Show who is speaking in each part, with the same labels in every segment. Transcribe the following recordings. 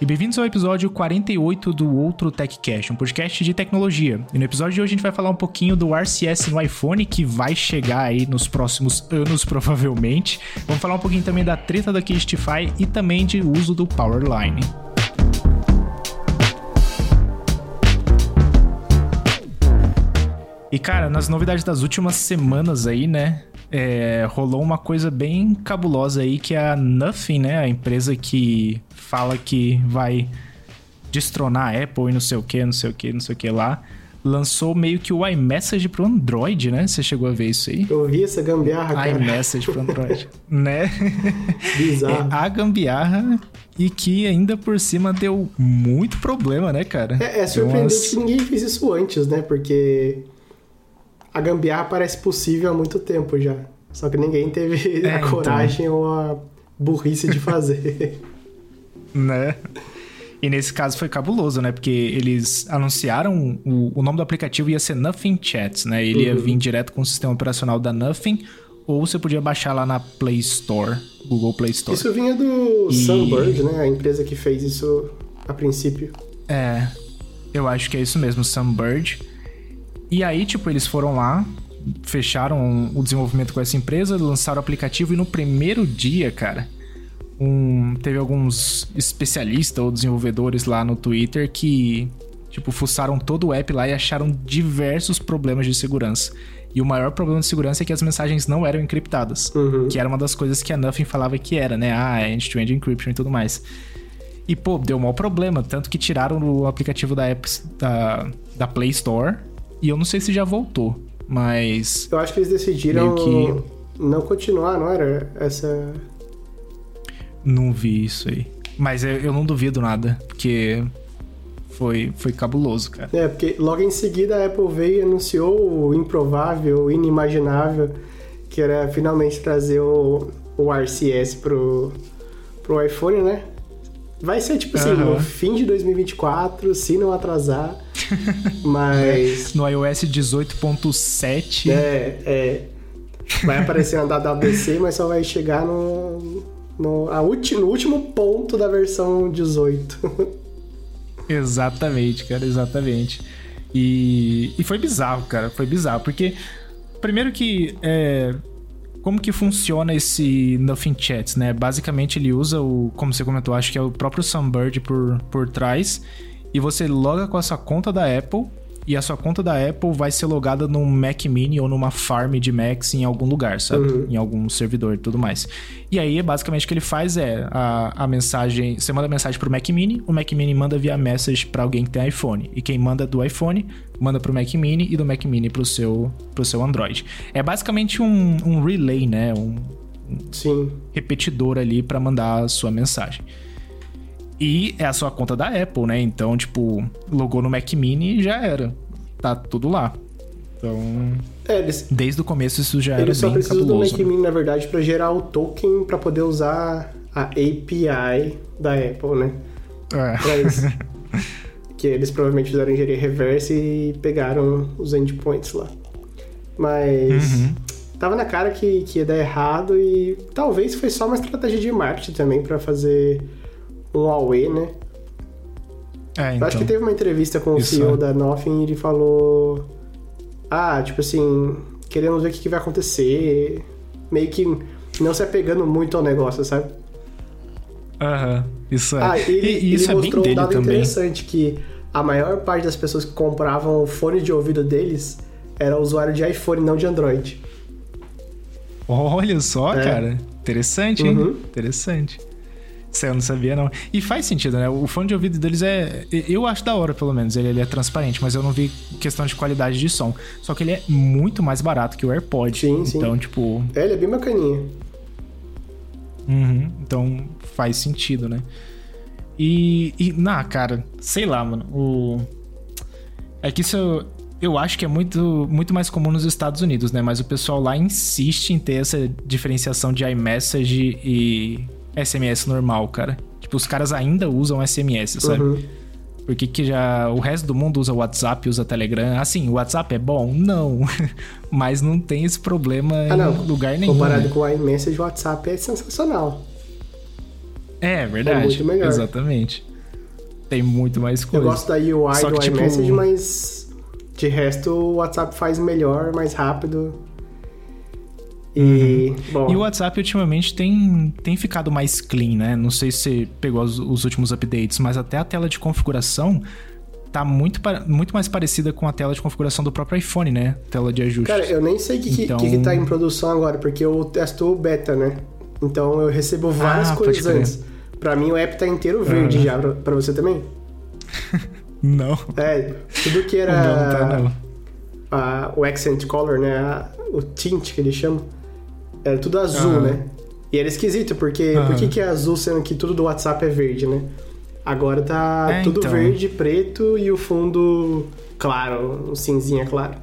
Speaker 1: E bem-vindos ao episódio 48 do Outro TechCast, um podcast de tecnologia. E no episódio de hoje a gente vai falar um pouquinho do RCS no iPhone, que vai chegar aí nos próximos anos, provavelmente. Vamos falar um pouquinho também da treta da Kistify e também de uso do Powerline. E cara, nas novidades das últimas semanas aí, né? É, rolou uma coisa bem cabulosa aí que é a Nothing, né? A empresa que fala que vai destronar a Apple e não sei o que, não sei o que, não sei o que lá. Lançou meio que o iMessage pro Android, né? Você chegou a ver isso aí?
Speaker 2: Eu vi essa gambiarra, cara.
Speaker 1: iMessage pro Android, né?
Speaker 2: Bizarro.
Speaker 1: É a gambiarra e que ainda por cima deu muito problema, né, cara?
Speaker 2: É, é surpreendente umas... que ninguém fez isso antes, né? Porque a gambiarra parece possível há muito tempo já. Só que ninguém teve é, a então. coragem então... ou a burrice de fazer.
Speaker 1: né? E nesse caso foi cabuloso, né? Porque eles anunciaram o, o nome do aplicativo ia ser Nothing Chats, né? Ele uhum. ia vir direto com o sistema operacional da Nothing, ou você podia baixar lá na Play Store, Google Play Store.
Speaker 2: Isso vinha do e... Sunbird, né? A empresa que fez isso a princípio.
Speaker 1: É, eu acho que é isso mesmo, Sunbird. E aí, tipo, eles foram lá, fecharam o desenvolvimento com essa empresa, lançaram o aplicativo e no primeiro dia, cara, um, teve alguns especialistas ou desenvolvedores lá no Twitter que, tipo, fuçaram todo o app lá e acharam diversos problemas de segurança. E o maior problema de segurança é que as mensagens não eram encriptadas. Uhum. Que era uma das coisas que a Nothing falava que era, né? Ah, end-to-end encryption e tudo mais. E, pô, deu um mau problema. Tanto que tiraram o aplicativo da, app, da, da Play Store. E eu não sei se já voltou. Mas.
Speaker 2: Eu acho que eles decidiram que... não continuar, não era? Essa
Speaker 1: não vi isso aí. Mas eu, não duvido nada, porque foi, foi cabuloso, cara.
Speaker 2: É, porque logo em seguida a Apple veio e anunciou o improvável, o inimaginável, que era finalmente trazer o, o RCS pro, pro iPhone, né? Vai ser tipo assim, uhum. no fim de 2024, se não atrasar. mas.
Speaker 1: no iOS 18.7.
Speaker 2: É, é. Vai aparecer na WWDC, mas só vai chegar no, no, a ulti, no último ponto da versão 18.
Speaker 1: exatamente, cara, exatamente. E, e foi bizarro, cara, foi bizarro, porque primeiro que é, como que funciona esse Nothing Chats, né? Basicamente ele usa o, como você comentou, acho que é o próprio Sunbird por, por trás, e você loga com a sua conta da Apple e a sua conta da Apple vai ser logada num Mac Mini ou numa farm de Macs em algum lugar, sabe? Uhum. Em algum servidor e tudo mais. E aí, basicamente, o que ele faz é a, a mensagem. Você manda a mensagem pro Mac Mini, o Mac Mini manda via message para alguém que tem iPhone. E quem manda do iPhone manda pro Mac Mini e do Mac Mini pro seu, pro seu Android. É basicamente um, um relay, né? Um, um
Speaker 2: Sim.
Speaker 1: repetidor ali para mandar a sua mensagem. E é a sua conta da Apple, né? Então, tipo, logou no Mac Mini e já era. Tá tudo lá. Então. É, eles, desde o começo isso já era bem cabuloso. Eles só precisam do Mac
Speaker 2: né? Mini, na verdade, para gerar o token para poder usar a API da Apple, né? É. Pra isso. que eles provavelmente fizeram engenharia reverse e pegaram os endpoints lá. Mas. Uhum. Tava na cara que, que ia dar errado e talvez foi só uma estratégia de marketing também para fazer Huawei, né? É, então, acho que teve uma entrevista com o CEO é. da Nothing e ele falou. Ah, tipo assim, queremos ver o que, que vai acontecer. Meio que não se apegando muito ao negócio, sabe?
Speaker 1: Aham, uhum, isso é.
Speaker 2: Ah, ele, e, isso ele é mostrou um dado também. interessante que a maior parte das pessoas que compravam o fone de ouvido deles era usuário de iPhone, não de Android.
Speaker 1: Olha só, é. cara. Interessante, hein? Uhum. Interessante. Eu não sabia, não. E faz sentido, né? O fone de ouvido deles é. Eu acho da hora, pelo menos. Ele, ele, é transparente, mas eu não vi questão de qualidade de som. Só que ele é muito mais barato que o AirPod.
Speaker 2: Sim, sim.
Speaker 1: Então, tipo.
Speaker 2: É, ele é bem bacaninha.
Speaker 1: Uhum, então faz sentido, né? E. E, na, cara, sei lá, mano. O. É que isso. Eu acho que é muito, muito mais comum nos Estados Unidos, né? Mas o pessoal lá insiste em ter essa diferenciação de iMessage e SMS normal, cara. Tipo, os caras ainda usam SMS, sabe? Uhum. Porque que já o resto do mundo usa WhatsApp, usa Telegram. Assim, o WhatsApp é bom? Não. Mas não tem esse problema ah, não. em lugar nenhum.
Speaker 2: Comparado
Speaker 1: né?
Speaker 2: com o iMessage, o WhatsApp é sensacional.
Speaker 1: É, verdade. É muito melhor. Exatamente. tem muito mais coisa.
Speaker 2: Eu gosto da UI Só do que, tipo, iMessage, tipo... mas de resto o WhatsApp faz melhor, mais rápido.
Speaker 1: E, bom. e o WhatsApp ultimamente tem, tem ficado mais clean, né? Não sei se você pegou os, os últimos updates, mas até a tela de configuração tá muito, muito mais parecida com a tela de configuração do próprio iPhone, né? Tela de ajuste.
Speaker 2: Cara, eu nem sei o que, então... que, que tá em produção agora, porque eu testo o beta, né? Então eu recebo várias ah, coisas antes. Pra mim o app tá inteiro verde uhum. já. Pra, pra, você também?
Speaker 1: não.
Speaker 2: É, tudo que era. Não, tá, não. A, o accent color, né? A, o tint que eles chamam. Era tudo azul, uhum. né? E era esquisito, porque uhum. por que, que é azul sendo que tudo do WhatsApp é verde, né? Agora tá é, tudo então. verde, preto e o fundo claro, um cinzinha claro.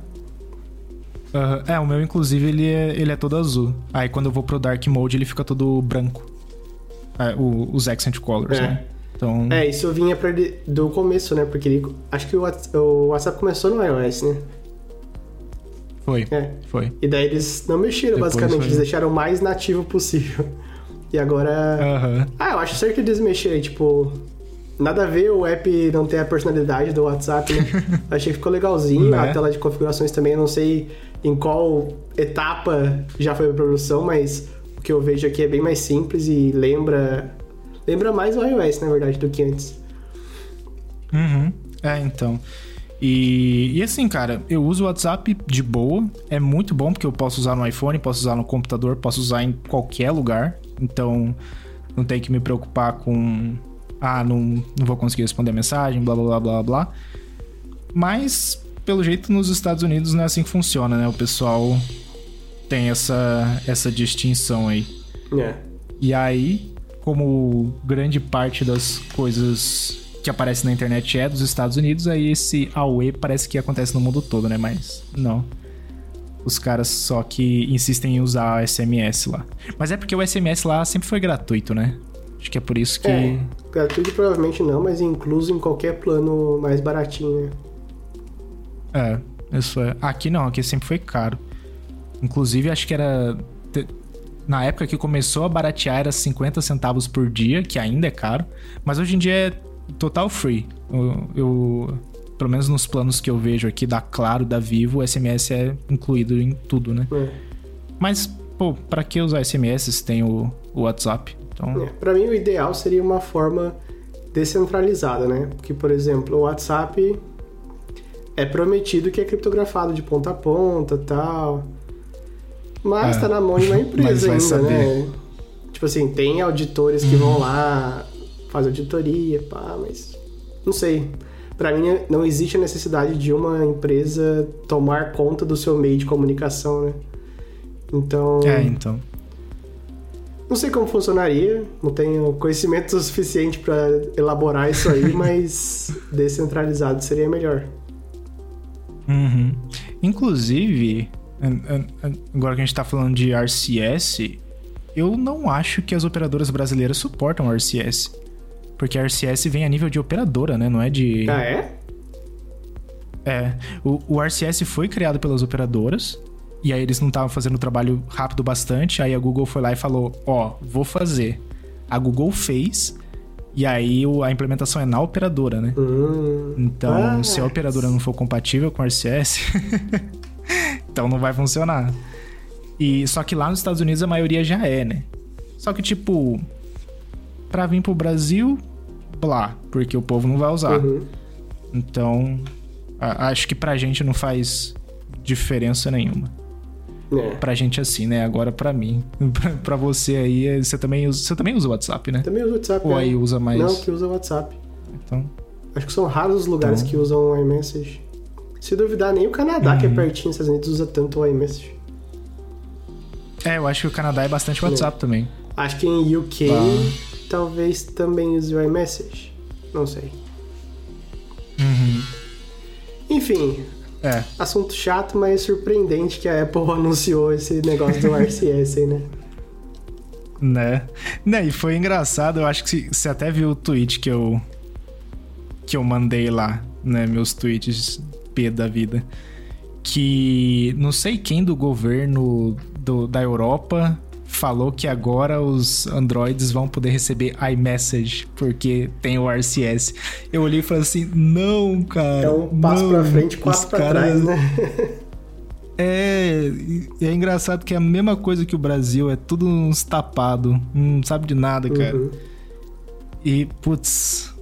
Speaker 1: Uhum. É, o meu, inclusive, ele é, ele é todo azul. Aí quando eu vou pro Dark Mode, ele fica todo branco. É, o, os Accent Colors, é. né?
Speaker 2: Então... É, isso vinha pra ele do começo, né? Porque ele, acho que o WhatsApp, o WhatsApp começou no iOS, né?
Speaker 1: Foi. É. Foi.
Speaker 2: E daí eles não mexeram, Depois basicamente. Foi... Eles deixaram o mais nativo possível. E agora.
Speaker 1: Uhum.
Speaker 2: Ah, eu acho certo que eles mexerem, tipo. Nada a ver o app não ter a personalidade do WhatsApp, né? Achei que ficou legalzinho. Né? A tela de configurações também, eu não sei em qual etapa já foi a produção, mas o que eu vejo aqui é bem mais simples e lembra. Lembra mais o iOS, na verdade, do que antes.
Speaker 1: Uhum. É, então. E, e, assim, cara, eu uso o WhatsApp de boa. É muito bom porque eu posso usar no iPhone, posso usar no computador, posso usar em qualquer lugar. Então, não tem que me preocupar com. Ah, não, não vou conseguir responder a mensagem, blá blá blá blá blá. Mas, pelo jeito, nos Estados Unidos não é assim que funciona, né? O pessoal tem essa, essa distinção aí.
Speaker 2: É.
Speaker 1: E aí, como grande parte das coisas que aparece na internet é dos Estados Unidos, aí esse AUE parece que acontece no mundo todo, né? Mas não. Os caras só que insistem em usar SMS lá. Mas é porque o SMS lá sempre foi gratuito, né? Acho que é por isso que. É,
Speaker 2: gratuito provavelmente não, mas incluso em qualquer plano mais baratinho, né?
Speaker 1: É, isso é. Aqui não, aqui sempre foi caro. Inclusive, acho que era. Na época que começou a baratear era 50 centavos por dia, que ainda é caro. Mas hoje em dia é total free. Eu, eu, pelo menos nos planos que eu vejo aqui da Claro, da Vivo, o SMS é incluído em tudo, né? É. Mas, pô, pra que usar SMS se tem o, o WhatsApp? Então...
Speaker 2: É, pra mim, o ideal seria uma forma descentralizada, né? Porque, por exemplo, o WhatsApp é prometido que é criptografado de ponta a ponta tal. Mas é. tá na mão de uma empresa ainda, né? Tipo assim, tem auditores que vão lá faz auditoria, pá, mas não sei. Para mim não existe a necessidade de uma empresa tomar conta do seu meio de comunicação, né? Então.
Speaker 1: É, então.
Speaker 2: Não sei como funcionaria, não tenho conhecimento suficiente para elaborar isso aí, mas descentralizado seria melhor.
Speaker 1: Uhum. Inclusive, agora que a gente tá falando de RCS, eu não acho que as operadoras brasileiras suportam RCS. Porque a RCS vem a nível de operadora, né? Não é de.
Speaker 2: Ah, é?
Speaker 1: É. O, o RCS foi criado pelas operadoras. E aí eles não estavam fazendo o trabalho rápido bastante. Aí a Google foi lá e falou: Ó, oh, vou fazer. A Google fez. E aí a implementação é na operadora, né?
Speaker 2: Hum.
Speaker 1: Então, ah, se a operadora não for compatível com o RCS, então não vai funcionar. E só que lá nos Estados Unidos a maioria já é, né? Só que tipo, para vir pro Brasil, blá, porque o povo não vai usar. Uhum. Então, a, acho que pra gente não faz diferença nenhuma. É. Pra gente assim, né? Agora pra mim. pra você aí, você também usa, você também usa o WhatsApp, né?
Speaker 2: Também usa o WhatsApp.
Speaker 1: Ou é. aí usa mais.
Speaker 2: Não, que usa o WhatsApp.
Speaker 1: Então.
Speaker 2: Acho que são raros os lugares então... que usam o iMessage. Se duvidar, nem o Canadá, uhum. que é uhum. pertinho dos Estados Unidos, usa tanto o iMessage.
Speaker 1: É, eu acho que o Canadá é bastante WhatsApp é. também.
Speaker 2: Acho que em UK talvez também use o iMessage. Não sei.
Speaker 1: Uhum.
Speaker 2: Enfim.
Speaker 1: É.
Speaker 2: Assunto chato, mas surpreendente que a Apple anunciou esse negócio do RCS aí, né?
Speaker 1: Né? Né, e foi engraçado, eu acho que você até viu o tweet que eu que eu mandei lá, né, meus tweets P da vida, que não sei quem do governo do, da Europa falou que agora os Androids vão poder receber iMessage, porque tem o RCS. Eu olhei e falei assim: não, cara.
Speaker 2: É um passo
Speaker 1: não,
Speaker 2: pra frente, quatro pra caras... trás, né?
Speaker 1: É, é engraçado que é a mesma coisa que o Brasil, é tudo uns tapado, não sabe de nada, cara. Uhum. E, putz,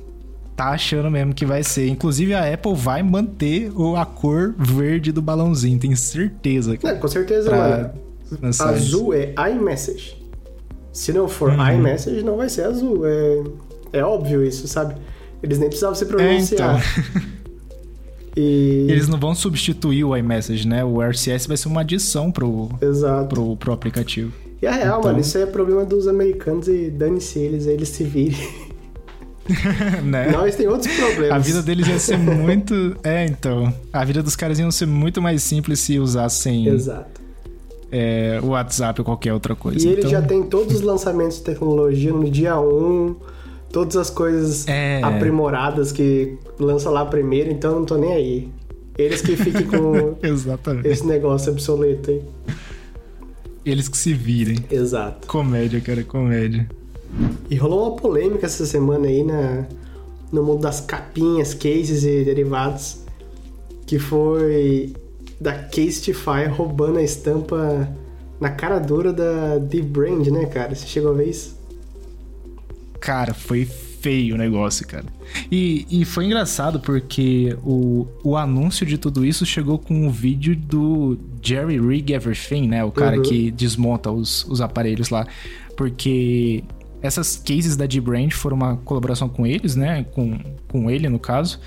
Speaker 1: tá achando mesmo que vai ser. Inclusive a Apple vai manter a cor verde do balãozinho, tenho certeza.
Speaker 2: Cara, é, com certeza, mano. Azul é iMessage. Se não for uhum. iMessage, não vai ser azul. É, é óbvio isso, sabe? Eles nem precisavam se pronunciar. É, então.
Speaker 1: E... Eles não vão substituir o iMessage, né? O RCS vai ser uma adição pro, Exato. pro, pro aplicativo.
Speaker 2: E a real, então... mano, isso é problema dos americanos e dane-se eles, eles se virem. né? Nós tem outros problemas.
Speaker 1: A vida deles ia ser muito. É, então. A vida dos caras ia ser muito mais simples se usassem.
Speaker 2: Exato.
Speaker 1: É, o WhatsApp ou qualquer outra coisa.
Speaker 2: E ele então... já tem todos os lançamentos de tecnologia no dia 1 todas as coisas é... aprimoradas que lança lá primeiro, então eu não tô nem aí. Eles que fiquem com esse negócio obsoleto aí.
Speaker 1: Eles que se virem.
Speaker 2: Exato.
Speaker 1: Comédia, cara, comédia.
Speaker 2: E rolou uma polêmica essa semana aí na, no mundo das capinhas, cases e derivados, que foi da Casetify roubando a estampa na cara dura da The Brand, né, cara? Você chegou a ver isso?
Speaker 1: Cara, foi feio o negócio, cara. E, e foi engraçado porque o, o anúncio de tudo isso chegou com o um vídeo do Jerry Rig Everything, né? O cara uhum. que desmonta os, os aparelhos lá. Porque essas cases da D-Brand foram uma colaboração com eles, né? Com, com ele, no caso.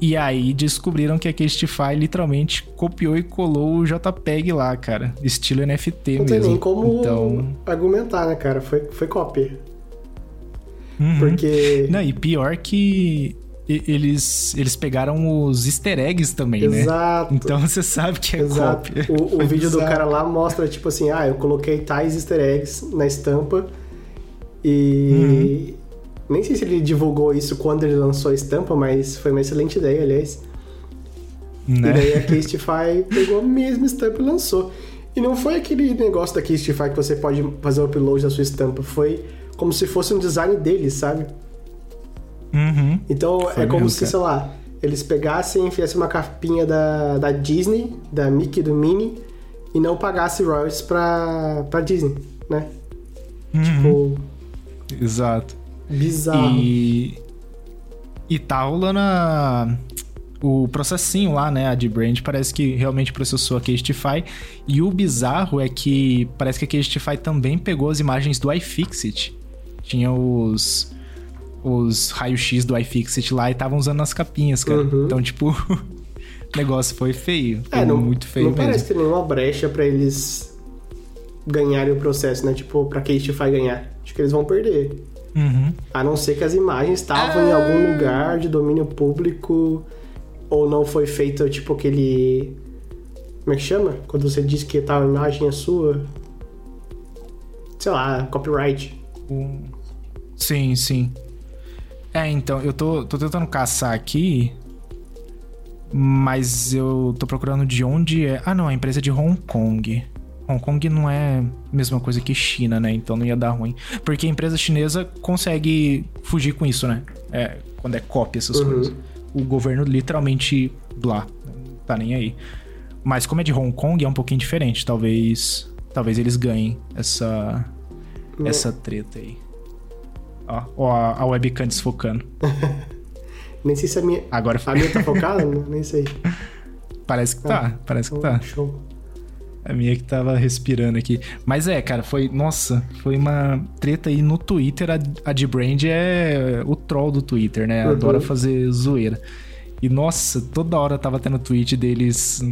Speaker 1: E aí descobriram que a Casetify literalmente copiou e colou o JPEG lá, cara. Estilo NFT
Speaker 2: Não mesmo. Não tem nem como
Speaker 1: então...
Speaker 2: argumentar, né, cara? Foi, foi cópia.
Speaker 1: Uhum. Porque. Não, e pior que eles, eles pegaram os easter eggs também,
Speaker 2: Exato. né? Exato.
Speaker 1: Então você sabe que é Exato. cópia.
Speaker 2: O, o vídeo do cara lá mostra, tipo assim, ah, eu coloquei tais easter eggs na estampa e... Uhum. Nem sei se ele divulgou isso quando ele lançou a estampa, mas foi uma excelente ideia, aliás. Né? E daí a Castify pegou a mesma estampa e lançou. E não foi aquele negócio da Castify que você pode fazer o upload da sua estampa, foi como se fosse um design deles, sabe?
Speaker 1: Uhum.
Speaker 2: Então Foi é como mesmo, se, cara. sei lá, eles pegassem e enfiassem uma capinha da, da Disney, da Mickey do Minnie, e não pagassem royalties pra, pra Disney, né?
Speaker 1: Uhum. Tipo. Exato.
Speaker 2: Bizarro.
Speaker 1: E. E tá rolando a o processinho lá, né, a de brand parece que realmente processou a Casetify. E o bizarro é que parece que a Casetify também pegou as imagens do iFixit tinha os os raios-x do iFixit lá e estavam usando nas capinhas, cara. Uhum. Então, tipo, o negócio foi feio. Foi é, não, muito feio
Speaker 2: não
Speaker 1: mesmo.
Speaker 2: parece ter nenhuma brecha para eles ganharem o processo, né? Tipo, pra Casetify ganhar. Acho que eles vão perder.
Speaker 1: Uhum.
Speaker 2: A não ser que as imagens estavam é... em algum lugar de domínio público ou não foi feito, tipo, aquele... Como é que chama? Quando você diz que tal imagem é sua? Sei lá, copyright.
Speaker 1: Um... Sim, sim. É, então, eu tô, tô tentando caçar aqui, mas eu tô procurando de onde é. Ah, não, a empresa é de Hong Kong. Hong Kong não é a mesma coisa que China, né? Então não ia dar ruim. Porque a empresa chinesa consegue fugir com isso, né? É, quando é cópia, essas uhum. coisas. O governo literalmente blá, não tá nem aí. Mas como é de Hong Kong, é um pouquinho diferente. Talvez, talvez eles ganhem essa, essa treta aí. Ó, ó a, webcam desfocando.
Speaker 2: Nem sei se a minha.
Speaker 1: Agora
Speaker 2: A minha tá focada? Nem sei.
Speaker 1: Parece que tá, ah, parece que tá.
Speaker 2: Show.
Speaker 1: A minha que tava respirando aqui. Mas é, cara, foi. Nossa, foi uma treta aí no Twitter. A, a de Brand é o troll do Twitter, né? Uhum. Adora fazer zoeira. E nossa, toda hora tava tendo tweet deles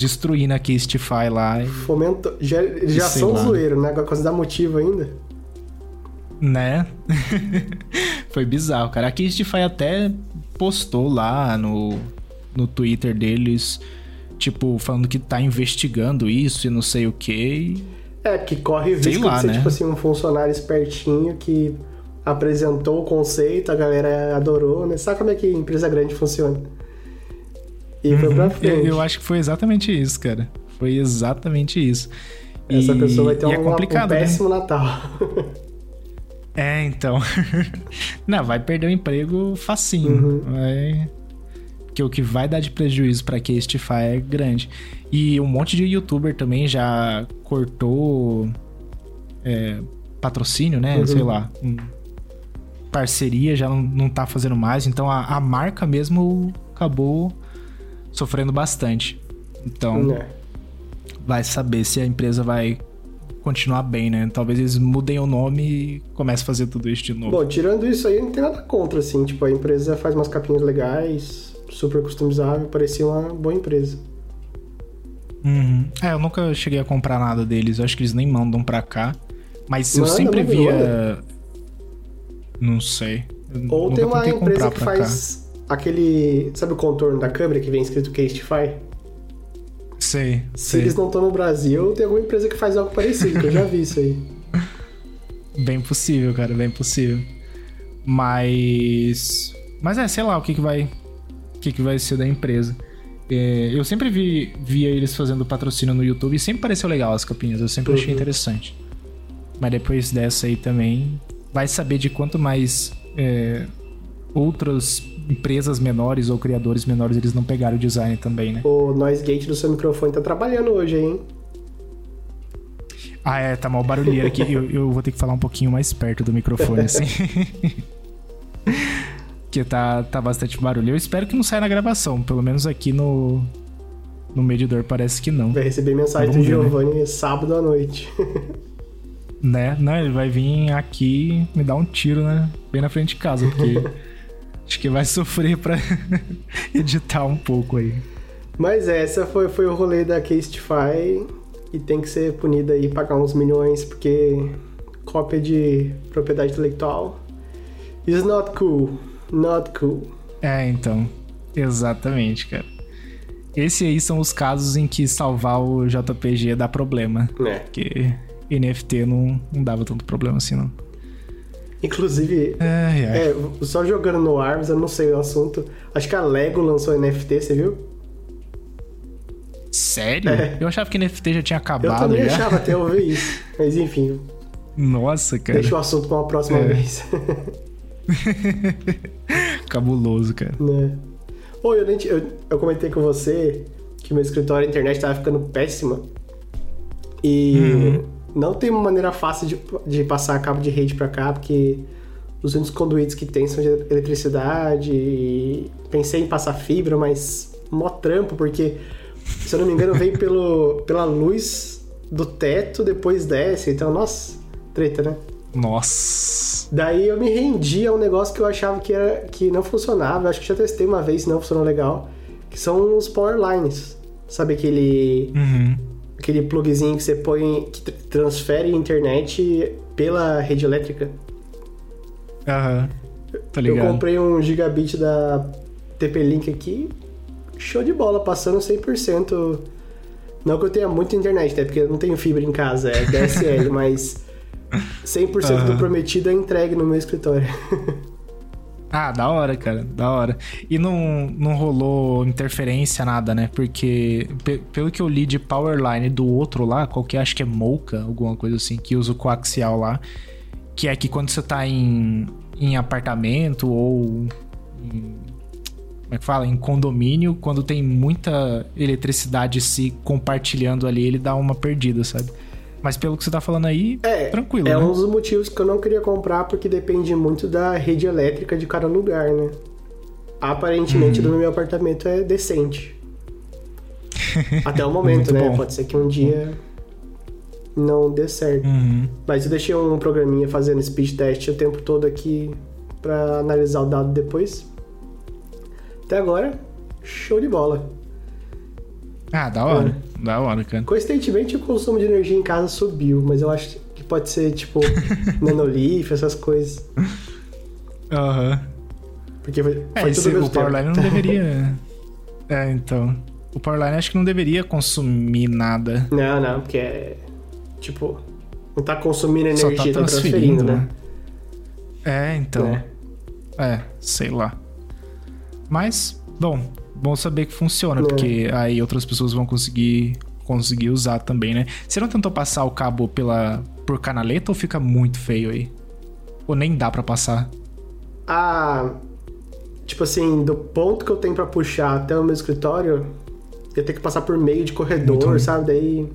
Speaker 1: destruindo a Castify lá.
Speaker 2: Fomento. Já, já são zoeiros, né? Agora quando dá motivo ainda.
Speaker 1: Né? Foi bizarro, cara. A Castify até postou lá no, no Twitter deles, tipo, falando que tá investigando isso e não sei o que.
Speaker 2: É, que corre risco lá, de ser, né? tipo assim, um funcionário espertinho que apresentou o conceito, a galera adorou, né? Sabe como é que empresa grande funciona? E uhum. foi pra frente.
Speaker 1: Eu, eu acho que foi exatamente isso, cara. Foi exatamente isso.
Speaker 2: Essa e, pessoa vai ter um, é complicado, um né? péssimo né? Natal.
Speaker 1: é, então. Não, vai perder o emprego facinho. Uhum. Vai... Porque o que vai dar de prejuízo para que Castify é grande. E um monte de youtuber também já cortou é, patrocínio, né? Uhum. Sei lá. Um, parceria já não, não tá fazendo mais. Então a, a marca mesmo acabou sofrendo bastante. Então, é. vai saber se a empresa vai continuar bem, né? Talvez eles mudem o nome e comecem a fazer tudo isso de novo.
Speaker 2: Bom, tirando isso aí, não tem nada contra, assim. Tipo, a empresa faz umas capinhas legais, super customizável, parecia uma boa empresa.
Speaker 1: Uhum. É, eu nunca cheguei a comprar nada deles. Eu acho que eles nem mandam pra cá. Mas manda, eu sempre manda, via. Manda. Não sei.
Speaker 2: Eu Ou tem uma empresa que faz cá. aquele. Sabe o contorno da câmera que vem escrito Castify?
Speaker 1: Sei.
Speaker 2: Se
Speaker 1: sei.
Speaker 2: eles não estão no Brasil, tem alguma empresa que faz algo parecido, que eu já vi isso aí.
Speaker 1: Bem possível, cara, bem possível. Mas. Mas é, sei lá o que, que vai. O que, que vai ser da empresa. É, eu sempre vi, via eles fazendo patrocínio no YouTube e sempre pareceu legal as capinhas, eu sempre uhum. achei interessante. Mas depois dessa aí também, vai saber de quanto mais é, outras empresas menores ou criadores menores eles não pegaram o design também, né?
Speaker 2: O noise gate do seu microfone tá trabalhando hoje, hein?
Speaker 1: Ah, é, tá mal barulheiro aqui. eu, eu vou ter que falar um pouquinho mais perto do microfone, assim. que tá, tá bastante barulho. Eu espero que não saia na gravação, pelo menos aqui no, no medidor parece que não.
Speaker 2: Vai receber mensagem do né? Giovanni né? sábado à noite.
Speaker 1: né? Não, ele vai vir aqui me dar um tiro, né? Bem na frente de casa, porque acho que vai sofrer pra editar um pouco aí.
Speaker 2: Mas essa foi, foi o rolê da Casetify e tem que ser punida aí, pagar uns milhões, porque cópia de propriedade intelectual is not cool. Not cool.
Speaker 1: É, então. Exatamente, cara. Esse aí são os casos em que salvar o JPG dá problema. É. Porque NFT não, não dava tanto problema assim, não.
Speaker 2: Inclusive, é, é. é, só jogando no Arms, eu não sei o assunto. Acho que a Lego lançou NFT, você viu?
Speaker 1: Sério? É. Eu achava que NFT já tinha acabado.
Speaker 2: Eu também
Speaker 1: já.
Speaker 2: achava até ouvir isso. Mas enfim.
Speaker 1: Nossa, cara.
Speaker 2: Deixa o assunto pra uma próxima é. vez.
Speaker 1: Cabuloso, cara.
Speaker 2: Né? Oi, eu, nem, eu, eu comentei com você que meu escritório, a internet tava ficando péssima. E uhum. não tem uma maneira fácil de, de passar cabo de rede para cá, porque os únicos conduítes que tem são de eletricidade. pensei em passar fibra, mas mó trampo, porque, se eu não me engano, vem pelo, pela luz do teto, depois desce. Então, nossa, treta, né?
Speaker 1: Nossa.
Speaker 2: Daí eu me rendi a um negócio que eu achava que, era, que não funcionava. Acho que já testei uma vez, não funcionou legal. Que são os power lines. Sabe aquele. Uhum. Aquele plugzinho que você põe. que transfere internet pela rede elétrica.
Speaker 1: Aham. Uhum. Tá ligado.
Speaker 2: Eu comprei um gigabit da TP-Link aqui. Show de bola, passando 100%. Não que eu tenha muita internet, até porque eu não tenho fibra em casa, é DSL, mas 100% uhum. do prometido é entregue no meu escritório.
Speaker 1: Ah, da hora, cara, da hora. E não, não rolou interferência, nada, né? Porque, pelo que eu li de Powerline do outro lá, qualquer, acho que é Mocha, alguma coisa assim, que usa o coaxial lá, que é que quando você tá em, em apartamento ou em, como é que fala? Em condomínio, quando tem muita eletricidade se compartilhando ali, ele dá uma perdida, sabe? Mas pelo que você tá falando aí, é, tranquilo.
Speaker 2: É
Speaker 1: né?
Speaker 2: um dos motivos que eu não queria comprar, porque depende muito da rede elétrica de cada lugar, né? Aparentemente, uhum. no meu apartamento é decente. Até o momento, né? Bom. Pode ser que um dia não dê certo. Uhum. Mas eu deixei um programinha fazendo speed test o tempo todo aqui para analisar o dado depois. Até agora, show de bola.
Speaker 1: Ah, da hora. É. Da hora, cara.
Speaker 2: Coincidentemente, o consumo de energia em casa subiu, mas eu acho que pode ser, tipo, nanolif, essas coisas.
Speaker 1: Aham. Uhum.
Speaker 2: Porque foi,
Speaker 1: é, foi esse, o Powerline não deveria... é, então... O Powerline acho que não deveria consumir nada.
Speaker 2: Não, não, porque é... Tipo... Não tá consumindo energia, Só tá transferindo, tá transferindo né?
Speaker 1: É, então... É. é, sei lá. Mas, bom, bom saber que funciona, é. porque aí outras pessoas vão conseguir conseguir usar também, né? Você não tentou passar o cabo pela por canaleta ou fica muito feio aí? Ou nem dá para passar?
Speaker 2: Ah, tipo assim, do ponto que eu tenho para puxar até o meu escritório, eu tenho que passar por meio de corredor, sabe? Daí.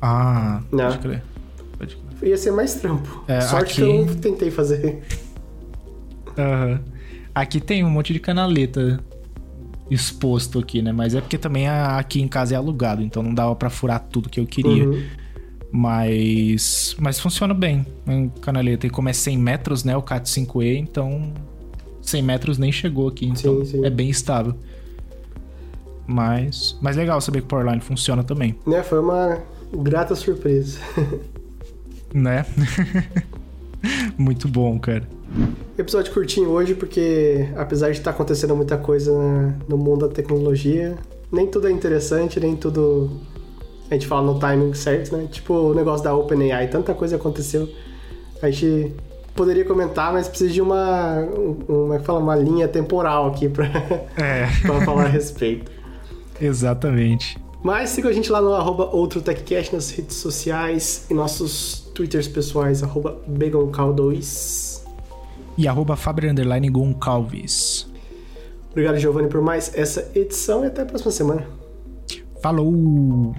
Speaker 1: Ah, não. pode crer.
Speaker 2: Pode crer. Ia ser mais trampo. É, Sorte aqui... que eu tentei fazer.
Speaker 1: Aham. Uhum. Aqui tem um monte de canaleta exposto aqui, né? Mas é porque também aqui em casa é alugado, então não dava para furar tudo que eu queria. Uhum. Mas mas funciona bem. Um canaleta. E como é 100 metros, né? O CAT 5E, então 100 metros nem chegou aqui, então sim, sim. é bem estável. Mas, mas legal saber que o Powerline funciona também.
Speaker 2: Né, foi uma grata surpresa.
Speaker 1: né? Muito bom, cara.
Speaker 2: Episódio curtinho hoje, porque apesar de estar tá acontecendo muita coisa no mundo da tecnologia, nem tudo é interessante, nem tudo a gente fala no timing certo, né? Tipo o negócio da OpenAI, tanta coisa aconteceu. A gente poderia comentar, mas precisa de uma, uma, fala, uma linha temporal aqui para é. falar a respeito.
Speaker 1: Exatamente.
Speaker 2: Mas siga a gente lá no arroba OutroTechCast nas redes sociais e nossos twitters pessoais, arroba BegonCal2
Speaker 1: e arroba Goncalves.
Speaker 2: Obrigado, Giovanni, por mais essa edição e até a próxima semana.
Speaker 1: Falou!